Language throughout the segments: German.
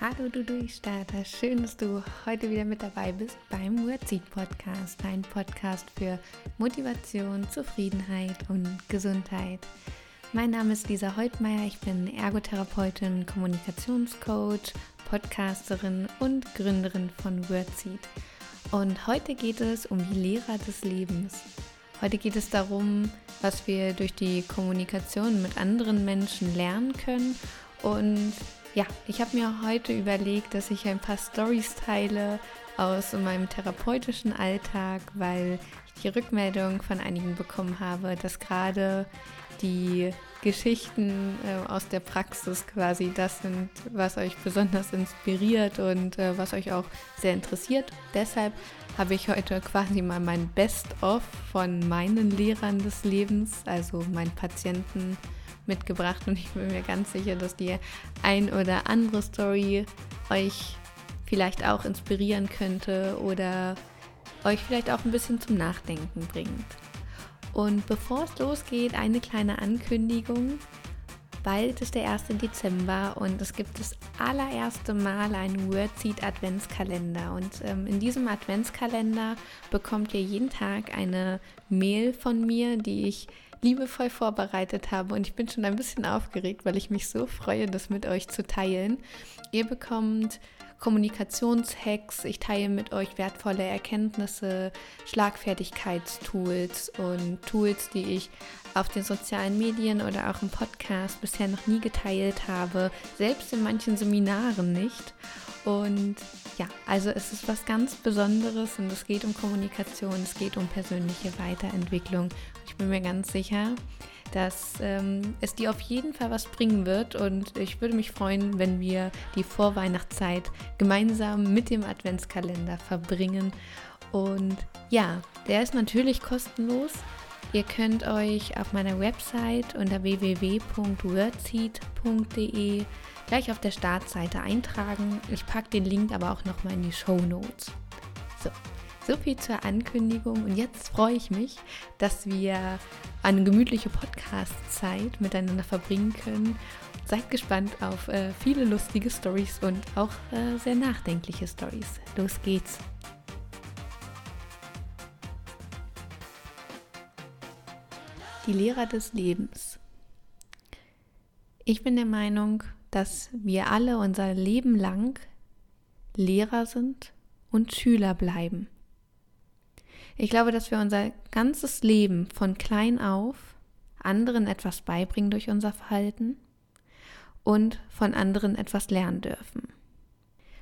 Hallo du Durchstarter, schön, dass du heute wieder mit dabei bist beim Wordseed Podcast, ein Podcast für Motivation, Zufriedenheit und Gesundheit. Mein Name ist Lisa Heutmeier, ich bin Ergotherapeutin, Kommunikationscoach, Podcasterin und Gründerin von Wordseed. Und heute geht es um die Lehrer des Lebens. Heute geht es darum, was wir durch die Kommunikation mit anderen Menschen lernen können und ja, ich habe mir heute überlegt, dass ich ein paar Stories teile aus meinem therapeutischen Alltag, weil ich die Rückmeldung von einigen bekommen habe, dass gerade die Geschichten äh, aus der Praxis quasi das sind, was euch besonders inspiriert und äh, was euch auch sehr interessiert. Deshalb habe ich heute quasi mal mein Best-of von meinen Lehrern des Lebens, also meinen Patienten, mitgebracht und ich bin mir ganz sicher, dass die ein oder andere Story euch vielleicht auch inspirieren könnte oder euch vielleicht auch ein bisschen zum Nachdenken bringt. Und bevor es losgeht, eine kleine Ankündigung. Bald ist der 1. Dezember und es gibt das allererste Mal einen Wordseed Adventskalender. Und ähm, in diesem Adventskalender bekommt ihr jeden Tag eine Mail von mir, die ich liebevoll vorbereitet habe und ich bin schon ein bisschen aufgeregt, weil ich mich so freue, das mit euch zu teilen. Ihr bekommt Kommunikationshacks, ich teile mit euch wertvolle Erkenntnisse, Schlagfertigkeitstools und Tools, die ich auf den sozialen Medien oder auch im Podcast bisher noch nie geteilt habe, selbst in manchen Seminaren nicht. Und ja, also es ist was ganz Besonderes und es geht um Kommunikation, es geht um persönliche Weiterentwicklung. Ich bin mir ganz sicher, dass ähm, es dir auf jeden Fall was bringen wird und ich würde mich freuen, wenn wir die Vorweihnachtszeit gemeinsam mit dem Adventskalender verbringen. Und ja, der ist natürlich kostenlos. Ihr könnt euch auf meiner Website unter www.wordseed.de gleich auf der Startseite eintragen. Ich packe den Link aber auch nochmal in die Show Notes. So, so viel zur Ankündigung und jetzt freue ich mich, dass wir eine gemütliche Podcast-Zeit miteinander verbringen können. Seid gespannt auf äh, viele lustige Stories und auch äh, sehr nachdenkliche Stories. Los geht's! Die Lehrer des Lebens. Ich bin der Meinung, dass wir alle unser Leben lang Lehrer sind und Schüler bleiben. Ich glaube, dass wir unser ganzes Leben von klein auf anderen etwas beibringen durch unser Verhalten und von anderen etwas lernen dürfen.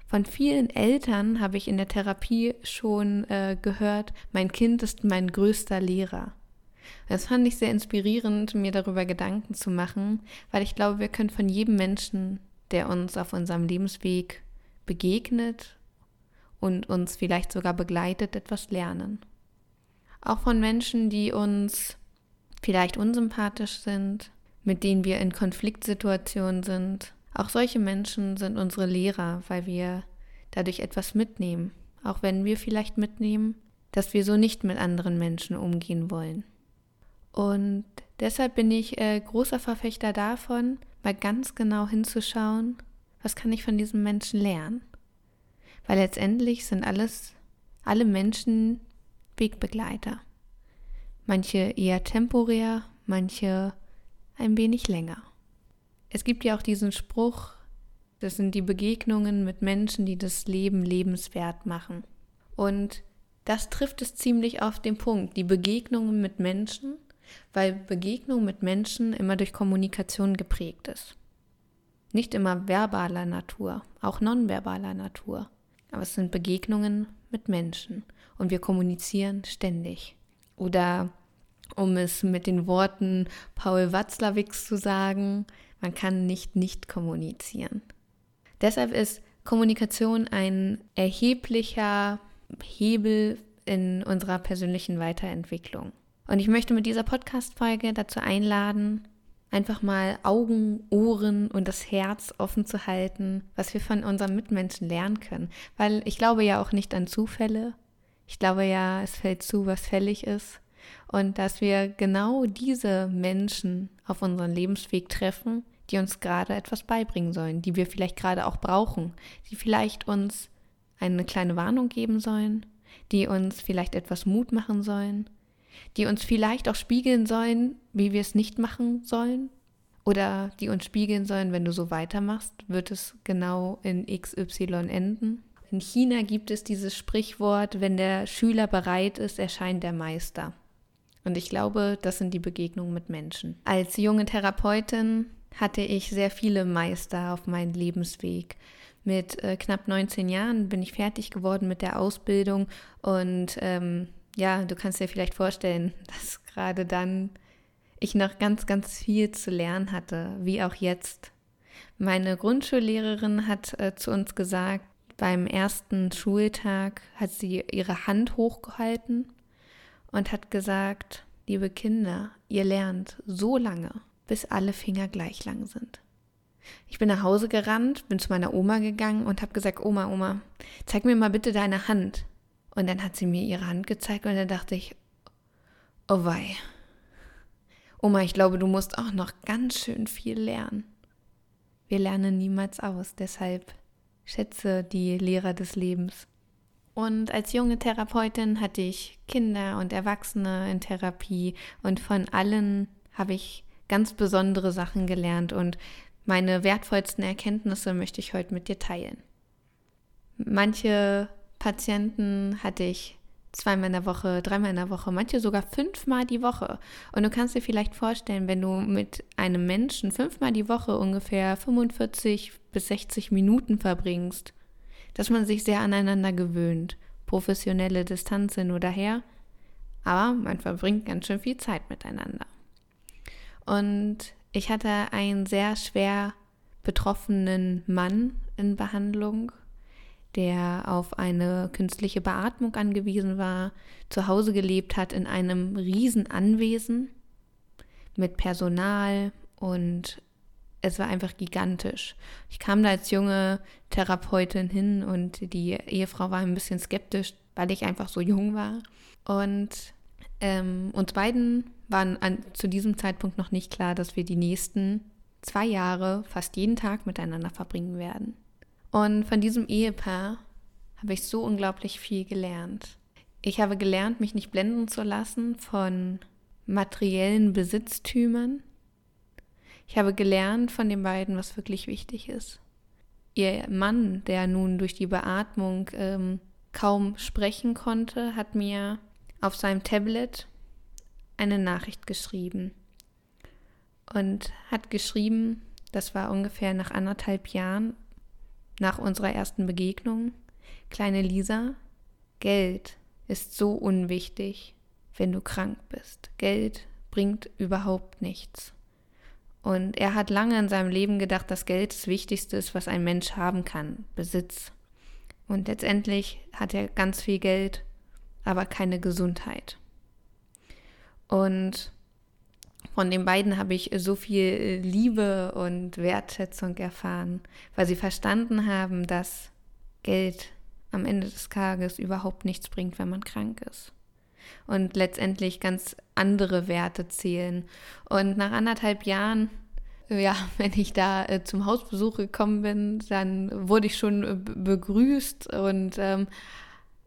Von vielen Eltern habe ich in der Therapie schon äh, gehört, mein Kind ist mein größter Lehrer. Das fand ich sehr inspirierend, mir darüber Gedanken zu machen, weil ich glaube, wir können von jedem Menschen, der uns auf unserem Lebensweg begegnet und uns vielleicht sogar begleitet, etwas lernen. Auch von Menschen, die uns vielleicht unsympathisch sind, mit denen wir in Konfliktsituationen sind. Auch solche Menschen sind unsere Lehrer, weil wir dadurch etwas mitnehmen, auch wenn wir vielleicht mitnehmen, dass wir so nicht mit anderen Menschen umgehen wollen. Und deshalb bin ich äh, großer Verfechter davon, mal ganz genau hinzuschauen, was kann ich von diesem Menschen lernen. Weil letztendlich sind alles, alle Menschen Wegbegleiter. Manche eher temporär, manche ein wenig länger. Es gibt ja auch diesen Spruch, das sind die Begegnungen mit Menschen, die das Leben lebenswert machen. Und das trifft es ziemlich auf den Punkt. Die Begegnungen mit Menschen weil Begegnung mit Menschen immer durch Kommunikation geprägt ist. Nicht immer verbaler Natur, auch nonverbaler Natur. Aber es sind Begegnungen mit Menschen und wir kommunizieren ständig. Oder um es mit den Worten Paul Watzlawicks zu sagen, man kann nicht nicht kommunizieren. Deshalb ist Kommunikation ein erheblicher Hebel in unserer persönlichen Weiterentwicklung. Und ich möchte mit dieser Podcast-Folge dazu einladen, einfach mal Augen, Ohren und das Herz offen zu halten, was wir von unseren Mitmenschen lernen können. Weil ich glaube ja auch nicht an Zufälle. Ich glaube ja, es fällt zu, was fällig ist. Und dass wir genau diese Menschen auf unserem Lebensweg treffen, die uns gerade etwas beibringen sollen, die wir vielleicht gerade auch brauchen, die vielleicht uns eine kleine Warnung geben sollen, die uns vielleicht etwas Mut machen sollen, die uns vielleicht auch spiegeln sollen, wie wir es nicht machen sollen, oder die uns spiegeln sollen, wenn du so weitermachst, wird es genau in XY enden. In China gibt es dieses Sprichwort, wenn der Schüler bereit ist, erscheint der Meister. Und ich glaube, das sind die Begegnungen mit Menschen. Als junge Therapeutin hatte ich sehr viele Meister auf meinem Lebensweg. Mit äh, knapp 19 Jahren bin ich fertig geworden mit der Ausbildung und ähm, ja, du kannst dir vielleicht vorstellen, dass gerade dann ich noch ganz, ganz viel zu lernen hatte, wie auch jetzt. Meine Grundschullehrerin hat äh, zu uns gesagt, beim ersten Schultag hat sie ihre Hand hochgehalten und hat gesagt, liebe Kinder, ihr lernt so lange, bis alle Finger gleich lang sind. Ich bin nach Hause gerannt, bin zu meiner Oma gegangen und habe gesagt, Oma, Oma, zeig mir mal bitte deine Hand. Und dann hat sie mir ihre Hand gezeigt und dann dachte ich, oh wei, Oma, ich glaube, du musst auch noch ganz schön viel lernen. Wir lernen niemals aus, deshalb schätze die Lehrer des Lebens. Und als junge Therapeutin hatte ich Kinder und Erwachsene in Therapie und von allen habe ich ganz besondere Sachen gelernt und meine wertvollsten Erkenntnisse möchte ich heute mit dir teilen. Manche Patienten hatte ich zweimal in der Woche, dreimal in der Woche, manche sogar fünfmal die Woche. Und du kannst dir vielleicht vorstellen, wenn du mit einem Menschen fünfmal die Woche ungefähr 45 bis 60 Minuten verbringst, dass man sich sehr aneinander gewöhnt. Professionelle Distanz hin oder her, aber man verbringt ganz schön viel Zeit miteinander. Und ich hatte einen sehr schwer betroffenen Mann in Behandlung der auf eine künstliche Beatmung angewiesen war, zu Hause gelebt hat in einem Riesenanwesen mit Personal und es war einfach gigantisch. Ich kam da als junge Therapeutin hin und die Ehefrau war ein bisschen skeptisch, weil ich einfach so jung war. Und ähm, uns beiden waren an, zu diesem Zeitpunkt noch nicht klar, dass wir die nächsten zwei Jahre fast jeden Tag miteinander verbringen werden. Und von diesem Ehepaar habe ich so unglaublich viel gelernt. Ich habe gelernt, mich nicht blenden zu lassen von materiellen Besitztümern. Ich habe gelernt von den beiden, was wirklich wichtig ist. Ihr Mann, der nun durch die Beatmung ähm, kaum sprechen konnte, hat mir auf seinem Tablet eine Nachricht geschrieben und hat geschrieben, das war ungefähr nach anderthalb Jahren, nach unserer ersten Begegnung, kleine Lisa, Geld ist so unwichtig, wenn du krank bist. Geld bringt überhaupt nichts. Und er hat lange in seinem Leben gedacht, dass Geld das Wichtigste ist, was ein Mensch haben kann, Besitz. Und letztendlich hat er ganz viel Geld, aber keine Gesundheit. Und von den beiden habe ich so viel Liebe und Wertschätzung erfahren, weil sie verstanden haben, dass Geld am Ende des Tages überhaupt nichts bringt, wenn man krank ist. Und letztendlich ganz andere Werte zählen. Und nach anderthalb Jahren, ja, wenn ich da äh, zum Hausbesuch gekommen bin, dann wurde ich schon äh, begrüßt und ähm,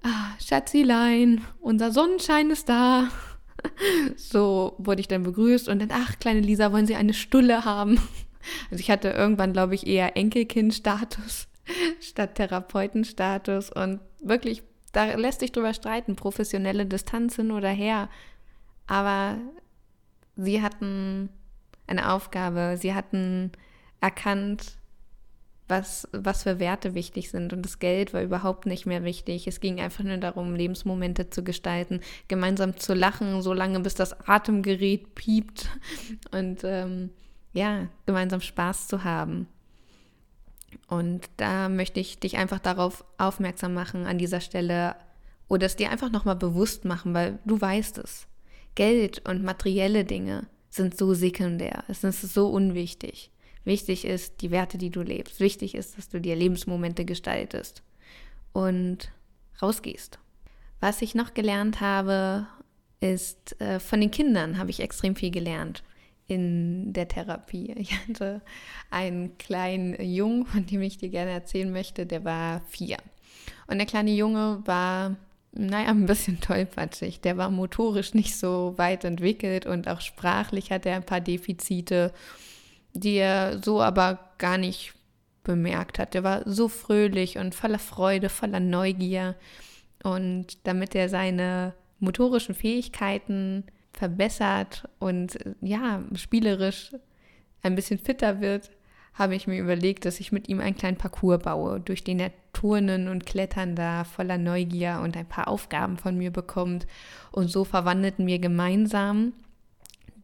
ah, Schatzilein, unser Sonnenschein ist da. so wurde ich dann begrüßt und dann, ach, kleine Lisa, wollen Sie eine Stulle haben? Also ich hatte irgendwann, glaube ich, eher Enkelkind-Status statt Therapeutenstatus und wirklich, da lässt sich drüber streiten, professionelle Distanz hin oder her. Aber sie hatten eine Aufgabe, sie hatten erkannt, was, was für Werte wichtig sind. Und das Geld war überhaupt nicht mehr wichtig. Es ging einfach nur darum, Lebensmomente zu gestalten, gemeinsam zu lachen, so lange bis das Atemgerät piept und ähm, ja, gemeinsam Spaß zu haben. Und da möchte ich dich einfach darauf aufmerksam machen an dieser Stelle oder es dir einfach nochmal bewusst machen, weil du weißt es. Geld und materielle Dinge sind so sekundär, es ist so unwichtig. Wichtig ist die Werte, die du lebst. Wichtig ist, dass du dir Lebensmomente gestaltest und rausgehst. Was ich noch gelernt habe, ist, äh, von den Kindern habe ich extrem viel gelernt. in der Therapie. Ich hatte einen kleinen Jungen, von dem ich dir gerne erzählen möchte, der war vier. Und der kleine Junge war, naja, ein bisschen tollpatschig. Der war motorisch nicht so weit entwickelt und auch sprachlich hatte er ein paar Defizite, die er so aber gar nicht bemerkt hat. Der war so fröhlich und voller Freude, voller Neugier. Und damit er seine motorischen Fähigkeiten verbessert und ja, spielerisch ein bisschen fitter wird, habe ich mir überlegt, dass ich mit ihm einen kleinen Parcours baue, durch den er turnen und klettern darf, voller Neugier und ein paar Aufgaben von mir bekommt. Und so verwandelten wir gemeinsam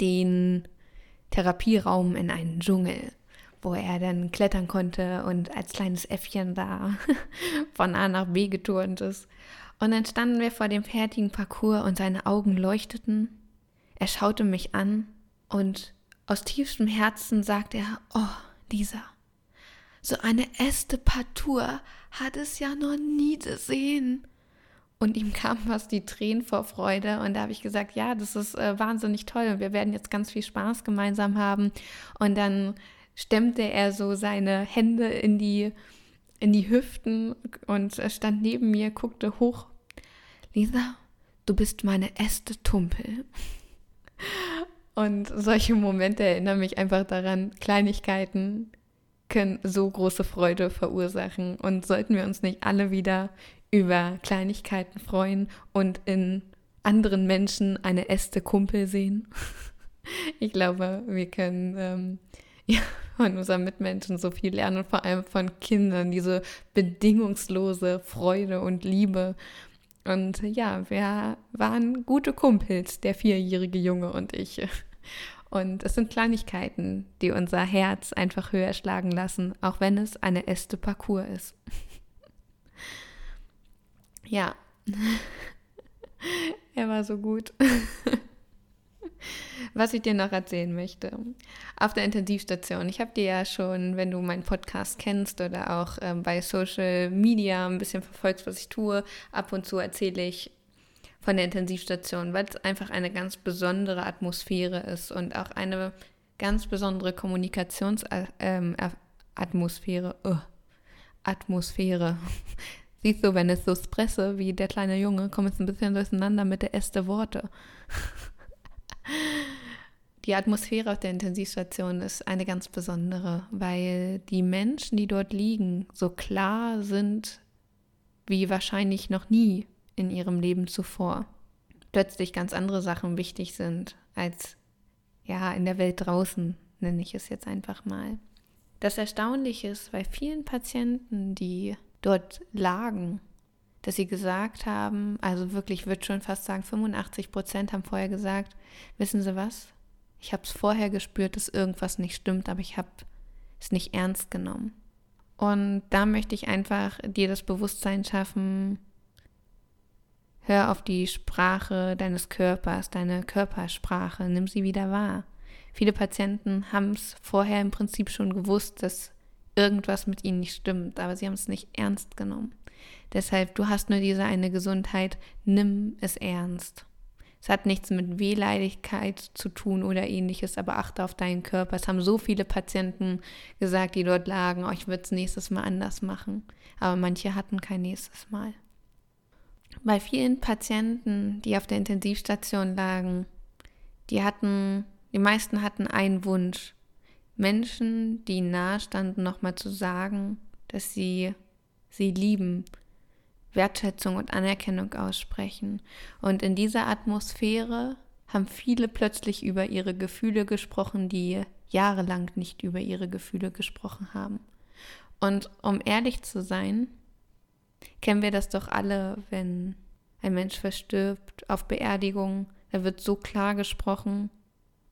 den Therapieraum in einen Dschungel, wo er dann klettern konnte und als kleines Äffchen da von A nach B geturnt ist. Und dann standen wir vor dem fertigen Parcours und seine Augen leuchteten er schaute mich an und aus tiefstem Herzen sagte er, oh, Lisa, so eine Äste Partur hat es ja noch nie gesehen. Und ihm kam fast die Tränen vor Freude. Und da habe ich gesagt, ja, das ist äh, wahnsinnig toll und wir werden jetzt ganz viel Spaß gemeinsam haben. Und dann stemmte er so seine Hände in die, in die Hüften und stand neben mir, guckte hoch. Lisa, du bist meine Äste Tumpel. Und solche Momente erinnern mich einfach daran, Kleinigkeiten können so große Freude verursachen. Und sollten wir uns nicht alle wieder über Kleinigkeiten freuen und in anderen Menschen eine Äste Kumpel sehen? Ich glaube, wir können ähm, ja, von unseren Mitmenschen so viel lernen, vor allem von Kindern, diese bedingungslose Freude und Liebe und ja, wir waren gute Kumpels, der vierjährige Junge und ich. Und es sind Kleinigkeiten, die unser Herz einfach höher schlagen lassen, auch wenn es eine Äste Parcours ist. Ja, er war so gut. Was ich dir noch erzählen möchte. Auf der Intensivstation. Ich habe dir ja schon, wenn du meinen Podcast kennst oder auch ähm, bei Social Media ein bisschen verfolgst, was ich tue, ab und zu erzähle ich von der Intensivstation, weil es einfach eine ganz besondere Atmosphäre ist und auch eine ganz besondere Kommunikationsatmosphäre. Ähm, uh, Atmosphäre. Siehst du, wenn es so spresse wie der kleine Junge, kommt es ein bisschen durcheinander mit der ersten Worte. Die Atmosphäre auf der Intensivstation ist eine ganz besondere, weil die Menschen, die dort liegen, so klar sind wie wahrscheinlich noch nie in ihrem Leben zuvor. Plötzlich ganz andere Sachen wichtig sind als ja in der Welt draußen, nenne ich es jetzt einfach mal. Das Erstaunliche ist bei vielen Patienten, die dort lagen, dass sie gesagt haben, also wirklich, ich würde schon fast sagen, 85 Prozent haben vorher gesagt, wissen Sie was? Ich habe es vorher gespürt, dass irgendwas nicht stimmt, aber ich habe es nicht ernst genommen. Und da möchte ich einfach dir das Bewusstsein schaffen, hör auf die Sprache deines Körpers, deine Körpersprache, nimm sie wieder wahr. Viele Patienten haben es vorher im Prinzip schon gewusst, dass irgendwas mit ihnen nicht stimmt, aber sie haben es nicht ernst genommen. Deshalb, du hast nur diese eine Gesundheit, nimm es ernst. Es hat nichts mit Wehleidigkeit zu tun oder ähnliches, aber achte auf deinen Körper. Es haben so viele Patienten gesagt, die dort lagen, oh, ich würde es nächstes Mal anders machen. Aber manche hatten kein nächstes Mal. Bei vielen Patienten, die auf der Intensivstation lagen, die hatten, die meisten hatten einen Wunsch. Menschen, die nahe standen, nochmal zu sagen, dass sie sie lieben, Wertschätzung und Anerkennung aussprechen. Und in dieser Atmosphäre haben viele plötzlich über ihre Gefühle gesprochen, die jahrelang nicht über ihre Gefühle gesprochen haben. Und um ehrlich zu sein, kennen wir das doch alle, wenn ein Mensch verstirbt auf Beerdigung, da wird so klar gesprochen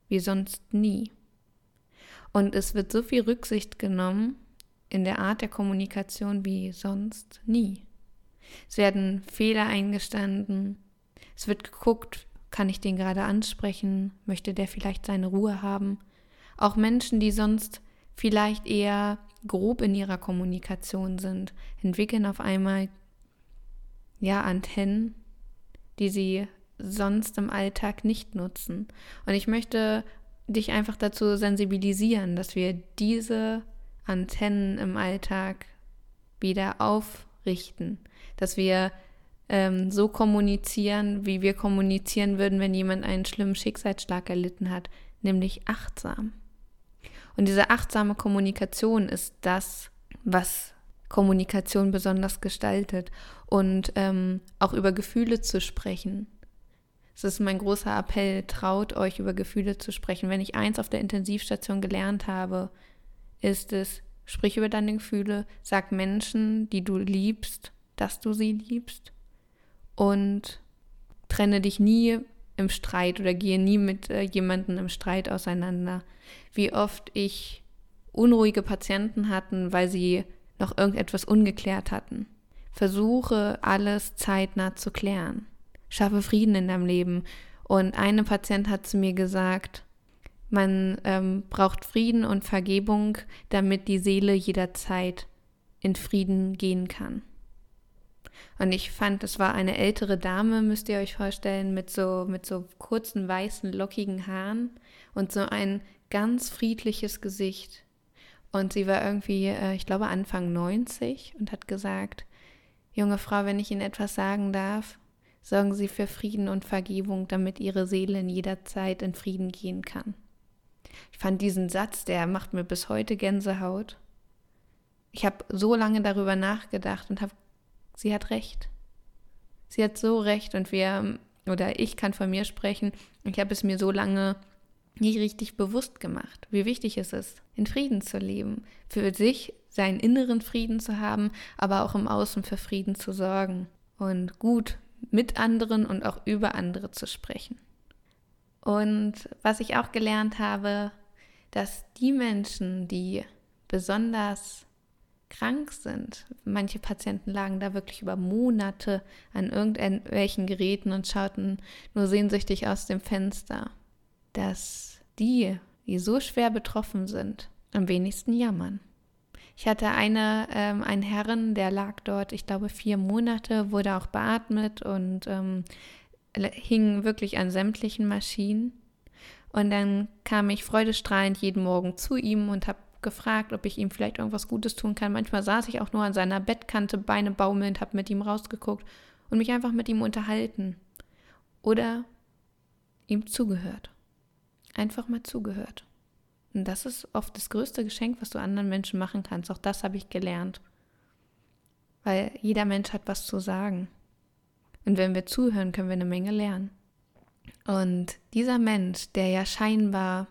wie sonst nie. Und es wird so viel Rücksicht genommen in der Art der Kommunikation wie sonst nie. Es werden Fehler eingestanden. Es wird geguckt, kann ich den gerade ansprechen? Möchte der vielleicht seine Ruhe haben? Auch Menschen, die sonst vielleicht eher grob in ihrer Kommunikation sind, entwickeln auf einmal ja Antennen, die sie sonst im Alltag nicht nutzen. Und ich möchte dich einfach dazu sensibilisieren, dass wir diese Antennen im Alltag wieder aufrichten, dass wir ähm, so kommunizieren, wie wir kommunizieren würden, wenn jemand einen schlimmen Schicksalsschlag erlitten hat, nämlich achtsam. Und diese achtsame Kommunikation ist das, was Kommunikation besonders gestaltet und ähm, auch über Gefühle zu sprechen. Es ist mein großer Appell, traut euch über Gefühle zu sprechen. Wenn ich eins auf der Intensivstation gelernt habe, ist es, sprich über deine Gefühle, sag Menschen, die du liebst, dass du sie liebst und trenne dich nie im Streit oder gehe nie mit äh, jemandem im Streit auseinander. Wie oft ich unruhige Patienten hatten, weil sie noch irgendetwas ungeklärt hatten. Versuche alles zeitnah zu klären. Schaffe Frieden in deinem Leben. Und eine Patient hat zu mir gesagt, man ähm, braucht Frieden und Vergebung, damit die Seele jederzeit in Frieden gehen kann. Und ich fand, es war eine ältere Dame, müsst ihr euch vorstellen, mit so, mit so kurzen, weißen, lockigen Haaren und so ein ganz friedliches Gesicht. Und sie war irgendwie, äh, ich glaube, Anfang 90 und hat gesagt, junge Frau, wenn ich Ihnen etwas sagen darf, sorgen Sie für Frieden und Vergebung, damit Ihre Seele in jeder Zeit in Frieden gehen kann. Ich fand diesen Satz, der macht mir bis heute Gänsehaut. Ich habe so lange darüber nachgedacht und habe, sie hat recht. Sie hat so recht und wir, oder ich kann von mir sprechen, ich habe es mir so lange nie richtig bewusst gemacht, wie wichtig es ist, in Frieden zu leben, für sich seinen inneren Frieden zu haben, aber auch im Außen für Frieden zu sorgen und gut mit anderen und auch über andere zu sprechen. Und was ich auch gelernt habe, dass die Menschen, die besonders krank sind, manche Patienten lagen da wirklich über Monate an irgendwelchen Geräten und schauten nur sehnsüchtig aus dem Fenster dass die, die so schwer betroffen sind, am wenigsten jammern. Ich hatte eine, ähm, einen Herren, der lag dort, ich glaube, vier Monate, wurde auch beatmet und ähm, hing wirklich an sämtlichen Maschinen. Und dann kam ich freudestrahlend jeden Morgen zu ihm und habe gefragt, ob ich ihm vielleicht irgendwas Gutes tun kann. Manchmal saß ich auch nur an seiner Bettkante, Beine baumelnd, habe mit ihm rausgeguckt und mich einfach mit ihm unterhalten. Oder ihm zugehört einfach mal zugehört. Und das ist oft das größte Geschenk, was du anderen Menschen machen kannst. Auch das habe ich gelernt. Weil jeder Mensch hat was zu sagen. Und wenn wir zuhören, können wir eine Menge lernen. Und dieser Mensch, der ja scheinbar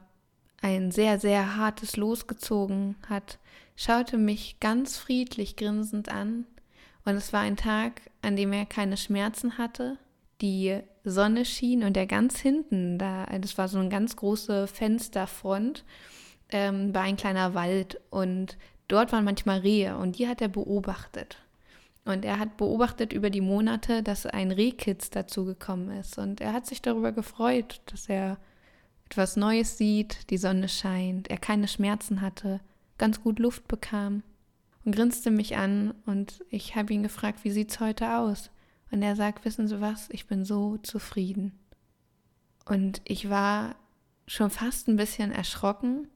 ein sehr, sehr hartes Los gezogen hat, schaute mich ganz friedlich grinsend an. Und es war ein Tag, an dem er keine Schmerzen hatte, die Sonne schien und der ganz hinten, da, das war so eine ganz große Fensterfront, ähm, war ein kleiner Wald und dort waren manchmal Rehe und die hat er beobachtet. Und er hat beobachtet über die Monate, dass ein Rehkitz dazu gekommen ist. Und er hat sich darüber gefreut, dass er etwas Neues sieht, die Sonne scheint, er keine Schmerzen hatte, ganz gut Luft bekam und grinste mich an und ich habe ihn gefragt, wie sieht's heute aus? Und er sagt, wissen Sie was, ich bin so zufrieden. Und ich war schon fast ein bisschen erschrocken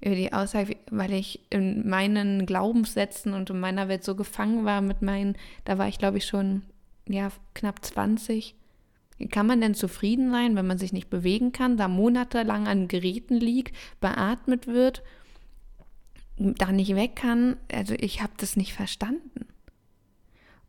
über die Aussage, weil ich in meinen Glaubenssätzen und in meiner Welt so gefangen war mit meinen, da war ich glaube ich schon ja knapp 20. Wie kann man denn zufrieden sein, wenn man sich nicht bewegen kann, da monatelang an Geräten liegt, beatmet wird, da nicht weg kann? Also ich habe das nicht verstanden.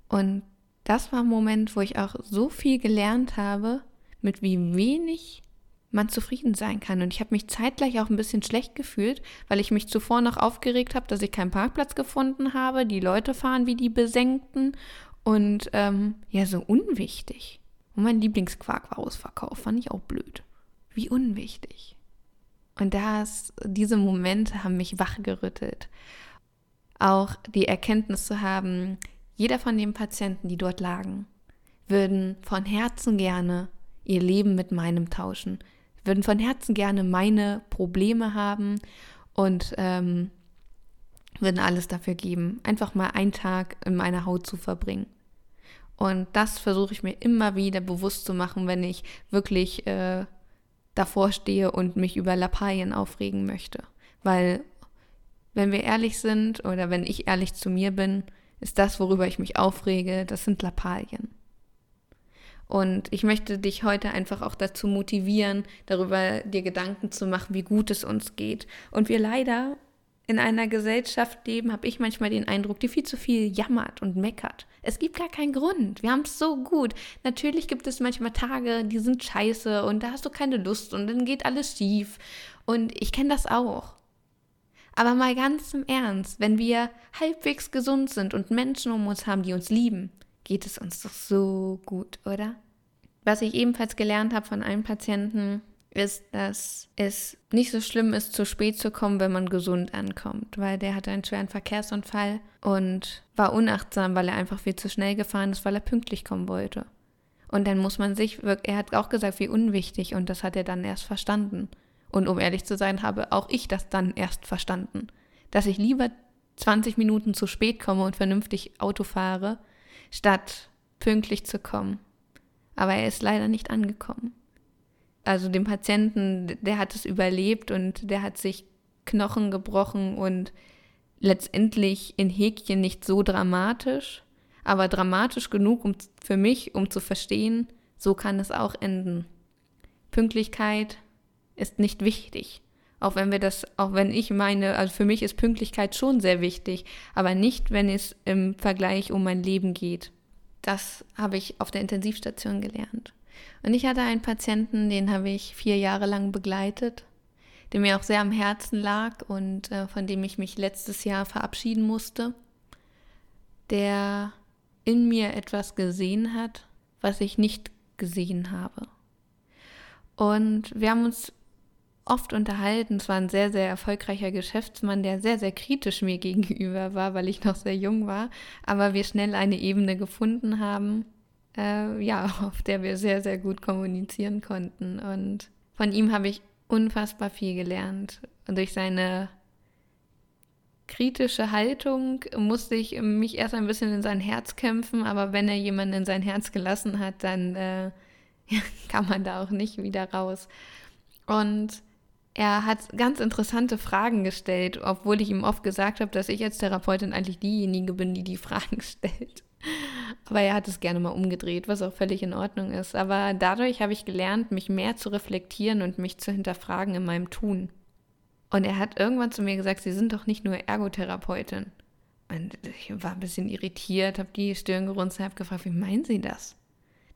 Und das war ein Moment, wo ich auch so viel gelernt habe, mit wie wenig man zufrieden sein kann. Und ich habe mich zeitgleich auch ein bisschen schlecht gefühlt, weil ich mich zuvor noch aufgeregt habe, dass ich keinen Parkplatz gefunden habe. Die Leute fahren wie die Besenkten und ähm, ja, so unwichtig. Und mein Lieblingsquark war ausverkauft, fand ich auch blöd. Wie unwichtig. Und das, diese Momente haben mich wachgerüttelt. Auch die Erkenntnis zu haben, jeder von den Patienten, die dort lagen, würden von Herzen gerne ihr Leben mit meinem tauschen, würden von Herzen gerne meine Probleme haben und ähm, würden alles dafür geben, einfach mal einen Tag in meiner Haut zu verbringen. Und das versuche ich mir immer wieder bewusst zu machen, wenn ich wirklich äh, davor stehe und mich über Lappalien aufregen möchte. Weil, wenn wir ehrlich sind oder wenn ich ehrlich zu mir bin, ist das, worüber ich mich aufrege, das sind Lappalien. Und ich möchte dich heute einfach auch dazu motivieren, darüber dir Gedanken zu machen, wie gut es uns geht. Und wir leider in einer Gesellschaft leben, habe ich manchmal den Eindruck, die viel zu viel jammert und meckert. Es gibt gar keinen Grund. Wir haben es so gut. Natürlich gibt es manchmal Tage, die sind scheiße und da hast du keine Lust und dann geht alles schief. Und ich kenne das auch. Aber mal ganz im Ernst, wenn wir halbwegs gesund sind und Menschen um uns haben, die uns lieben, geht es uns doch so gut, oder? Was ich ebenfalls gelernt habe von einem Patienten, ist, dass es nicht so schlimm ist, zu spät zu kommen, wenn man gesund ankommt, weil der hatte einen schweren Verkehrsunfall und war unachtsam, weil er einfach viel zu schnell gefahren ist, weil er pünktlich kommen wollte. Und dann muss man sich, er hat auch gesagt, wie unwichtig und das hat er dann erst verstanden. Und um ehrlich zu sein, habe auch ich das dann erst verstanden, dass ich lieber 20 Minuten zu spät komme und vernünftig Auto fahre, statt pünktlich zu kommen. Aber er ist leider nicht angekommen. Also dem Patienten, der hat es überlebt und der hat sich Knochen gebrochen und letztendlich in Häkchen nicht so dramatisch, aber dramatisch genug um, für mich, um zu verstehen, so kann es auch enden. Pünktlichkeit ist nicht wichtig. Auch wenn wir das, auch wenn ich meine, also für mich ist Pünktlichkeit schon sehr wichtig, aber nicht, wenn es im Vergleich um mein Leben geht. Das habe ich auf der Intensivstation gelernt. Und ich hatte einen Patienten, den habe ich vier Jahre lang begleitet, der mir auch sehr am Herzen lag und äh, von dem ich mich letztes Jahr verabschieden musste, der in mir etwas gesehen hat, was ich nicht gesehen habe. Und wir haben uns oft unterhalten. Es war ein sehr, sehr erfolgreicher Geschäftsmann, der sehr, sehr kritisch mir gegenüber war, weil ich noch sehr jung war. Aber wir schnell eine Ebene gefunden haben, äh, ja, auf der wir sehr, sehr gut kommunizieren konnten. Und von ihm habe ich unfassbar viel gelernt. Und durch seine kritische Haltung musste ich mich erst ein bisschen in sein Herz kämpfen, aber wenn er jemanden in sein Herz gelassen hat, dann äh, kann man da auch nicht wieder raus. Und er hat ganz interessante Fragen gestellt, obwohl ich ihm oft gesagt habe, dass ich als Therapeutin eigentlich diejenige bin, die die Fragen stellt. Aber er hat es gerne mal umgedreht, was auch völlig in Ordnung ist. Aber dadurch habe ich gelernt, mich mehr zu reflektieren und mich zu hinterfragen in meinem Tun. Und er hat irgendwann zu mir gesagt, Sie sind doch nicht nur Ergotherapeutin. Und ich war ein bisschen irritiert, habe die Stirn gerunzt und habe gefragt, wie meinen Sie das?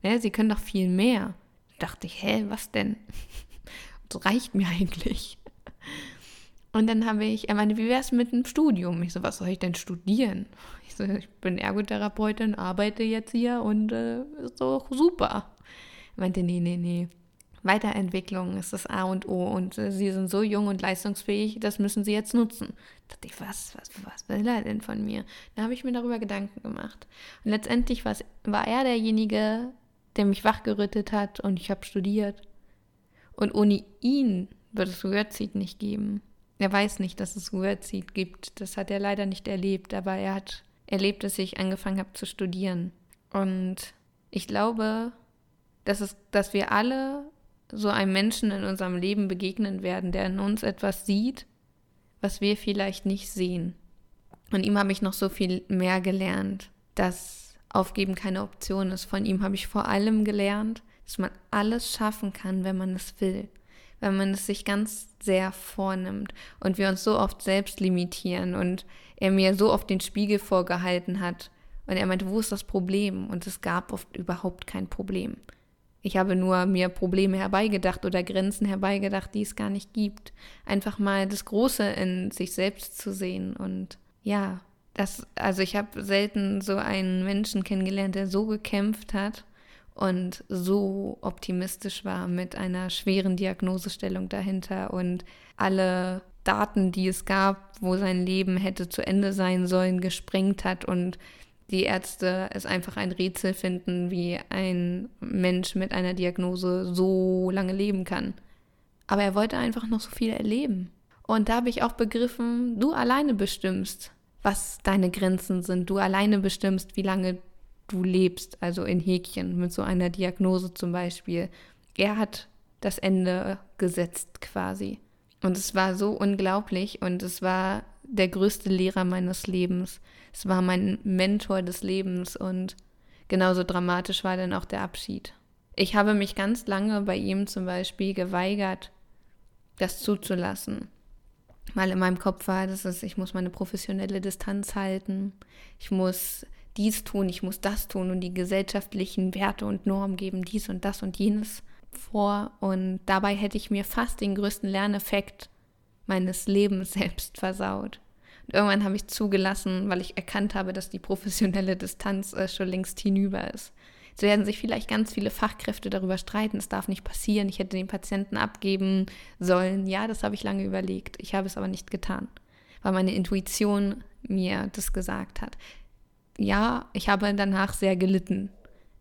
Ja, Sie können doch viel mehr. Da dachte ich, hä, was denn? Das reicht mir eigentlich. Und dann habe ich, er meinte, wie wäre es mit dem Studium? Ich so, was soll ich denn studieren? Ich so, ich bin Ergotherapeutin, arbeite jetzt hier und äh, ist doch super. Er meinte, nee, nee, nee. Weiterentwicklung ist das A und O und äh, sie sind so jung und leistungsfähig, das müssen sie jetzt nutzen. Da dachte ich, was, was, was will er denn von mir? Da habe ich mir darüber Gedanken gemacht. Und letztendlich war er derjenige, der mich wachgerüttet hat und ich habe studiert. Und ohne ihn wird es Wordseed nicht geben. Er weiß nicht, dass es Wordseed gibt. Das hat er leider nicht erlebt, aber er hat erlebt, dass ich angefangen habe zu studieren. Und ich glaube, dass, es, dass wir alle so einem Menschen in unserem Leben begegnen werden, der in uns etwas sieht, was wir vielleicht nicht sehen. Von ihm habe ich noch so viel mehr gelernt, dass Aufgeben keine Option ist. Von ihm habe ich vor allem gelernt, dass man alles schaffen kann, wenn man es will, wenn man es sich ganz sehr vornimmt und wir uns so oft selbst limitieren und er mir so oft den Spiegel vorgehalten hat und er meinte, wo ist das Problem? Und es gab oft überhaupt kein Problem. Ich habe nur mir Probleme herbeigedacht oder Grenzen herbeigedacht, die es gar nicht gibt. Einfach mal das Große in sich selbst zu sehen und ja, das, also ich habe selten so einen Menschen kennengelernt, der so gekämpft hat und so optimistisch war mit einer schweren Diagnosestellung dahinter und alle Daten, die es gab, wo sein Leben hätte zu Ende sein sollen, gesprengt hat und die Ärzte es einfach ein Rätsel finden, wie ein Mensch mit einer Diagnose so lange leben kann. Aber er wollte einfach noch so viel erleben. Und da habe ich auch begriffen, du alleine bestimmst, was deine Grenzen sind. Du alleine bestimmst, wie lange du lebst, also in Häkchen mit so einer Diagnose zum Beispiel. Er hat das Ende gesetzt quasi. Und es war so unglaublich und es war der größte Lehrer meines Lebens. Es war mein Mentor des Lebens und genauso dramatisch war dann auch der Abschied. Ich habe mich ganz lange bei ihm zum Beispiel geweigert, das zuzulassen. Weil in meinem Kopf war, das ist, ich muss meine professionelle Distanz halten, ich muss dies tun, ich muss das tun und die gesellschaftlichen Werte und Normen geben dies und das und jenes vor. Und dabei hätte ich mir fast den größten Lerneffekt meines Lebens selbst versaut. Und irgendwann habe ich zugelassen, weil ich erkannt habe, dass die professionelle Distanz äh, schon längst hinüber ist. Es werden sich vielleicht ganz viele Fachkräfte darüber streiten, es darf nicht passieren, ich hätte den Patienten abgeben sollen. Ja, das habe ich lange überlegt. Ich habe es aber nicht getan, weil meine Intuition mir das gesagt hat. Ja, ich habe danach sehr gelitten.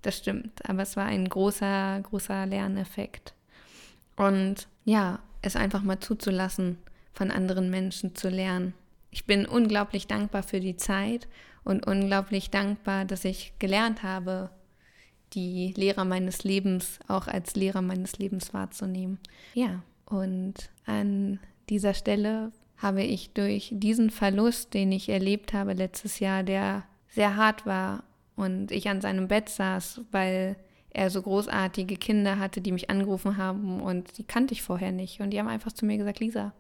Das stimmt, aber es war ein großer, großer Lerneffekt. Und ja, es einfach mal zuzulassen, von anderen Menschen zu lernen. Ich bin unglaublich dankbar für die Zeit und unglaublich dankbar, dass ich gelernt habe, die Lehrer meines Lebens auch als Lehrer meines Lebens wahrzunehmen. Ja, und an dieser Stelle habe ich durch diesen Verlust, den ich erlebt habe letztes Jahr, der sehr hart war und ich an seinem Bett saß, weil er so großartige Kinder hatte, die mich angerufen haben und die kannte ich vorher nicht. Und die haben einfach zu mir gesagt, Lisa,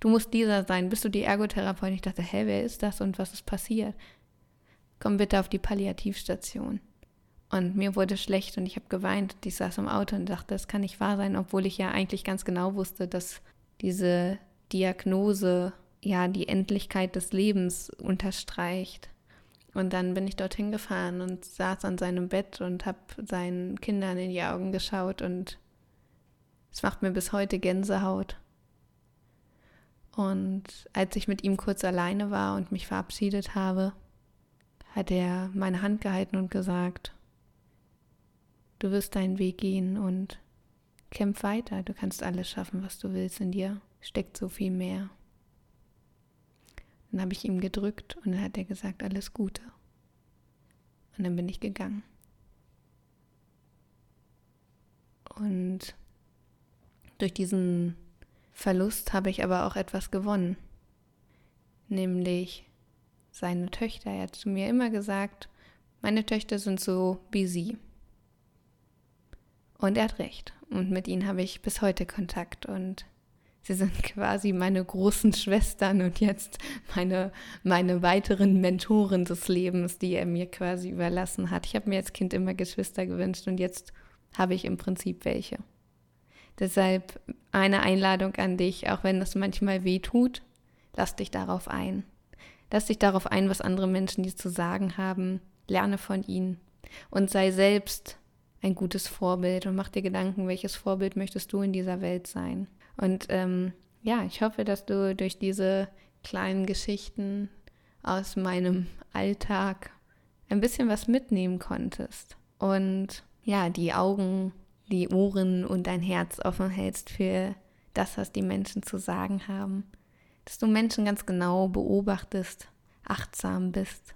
du musst dieser sein, bist du die Ergotherapeutin? Ich dachte, hä, wer ist das und was ist passiert? Komm bitte auf die Palliativstation. Und mir wurde schlecht und ich habe geweint. Ich saß im Auto und dachte, das kann nicht wahr sein, obwohl ich ja eigentlich ganz genau wusste, dass diese Diagnose ja die Endlichkeit des Lebens unterstreicht. Und dann bin ich dorthin gefahren und saß an seinem Bett und habe seinen Kindern in die Augen geschaut und es macht mir bis heute Gänsehaut. Und als ich mit ihm kurz alleine war und mich verabschiedet habe, hat er meine Hand gehalten und gesagt, Du wirst deinen Weg gehen und kämpf weiter. Du kannst alles schaffen, was du willst. In dir steckt so viel mehr. Dann habe ich ihm gedrückt und dann hat er gesagt, alles Gute. Und dann bin ich gegangen. Und durch diesen Verlust habe ich aber auch etwas gewonnen. Nämlich seine Töchter. Er hat zu mir immer gesagt, meine Töchter sind so wie sie. Und er hat recht. Und mit ihnen habe ich bis heute Kontakt. Und sie sind quasi meine großen Schwestern und jetzt meine, meine weiteren Mentoren des Lebens, die er mir quasi überlassen hat. Ich habe mir als Kind immer Geschwister gewünscht und jetzt habe ich im Prinzip welche. Deshalb eine Einladung an dich, auch wenn das manchmal weh tut, lass dich darauf ein. Lass dich darauf ein, was andere Menschen dir zu sagen haben. Lerne von ihnen und sei selbst ein gutes Vorbild und mach dir Gedanken, welches Vorbild möchtest du in dieser Welt sein. Und ähm, ja, ich hoffe, dass du durch diese kleinen Geschichten aus meinem Alltag ein bisschen was mitnehmen konntest. Und ja, die Augen, die Ohren und dein Herz offen hältst für das, was die Menschen zu sagen haben. Dass du Menschen ganz genau beobachtest, achtsam bist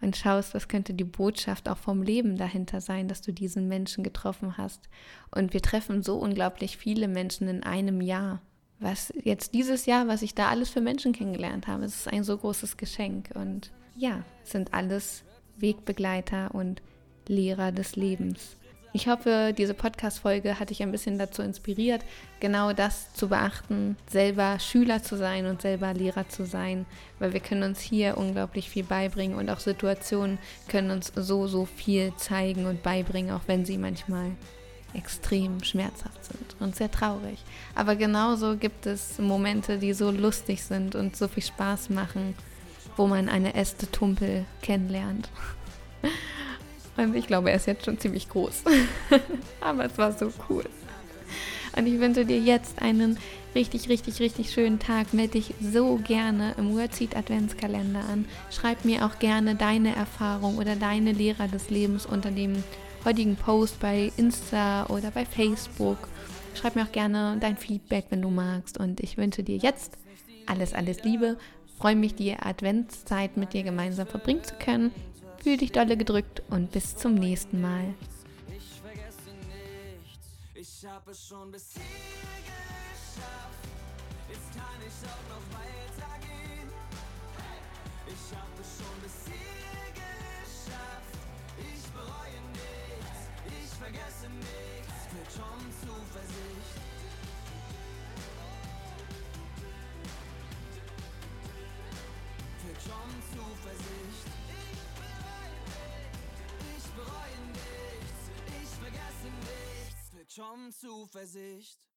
und schaust, was könnte die Botschaft auch vom Leben dahinter sein, dass du diesen Menschen getroffen hast. Und wir treffen so unglaublich viele Menschen in einem Jahr. Was jetzt dieses Jahr, was ich da alles für Menschen kennengelernt habe, ist ein so großes Geschenk. Und ja, sind alles Wegbegleiter und Lehrer des Lebens. Ich hoffe, diese Podcast-Folge hat dich ein bisschen dazu inspiriert, genau das zu beachten, selber Schüler zu sein und selber Lehrer zu sein, weil wir können uns hier unglaublich viel beibringen und auch Situationen können uns so, so viel zeigen und beibringen, auch wenn sie manchmal extrem schmerzhaft sind und sehr traurig. Aber genauso gibt es Momente, die so lustig sind und so viel Spaß machen, wo man eine Äste Tumpel kennenlernt. Und ich glaube, er ist jetzt schon ziemlich groß. Aber es war so cool. Und ich wünsche dir jetzt einen richtig, richtig, richtig schönen Tag. Melde dich so gerne im Wordseed Adventskalender an. Schreib mir auch gerne deine Erfahrung oder deine Lehrer des Lebens unter dem heutigen Post bei Insta oder bei Facebook. Schreib mir auch gerne dein Feedback, wenn du magst. Und ich wünsche dir jetzt alles, alles Liebe. Freue mich, die Adventszeit mit dir gemeinsam verbringen zu können. Fühl dich dolle gedrückt und bis zum nächsten Mal. Ich vergesse nicht, ich Ich hab es schon bis hier geschafft. Tom Zuversicht.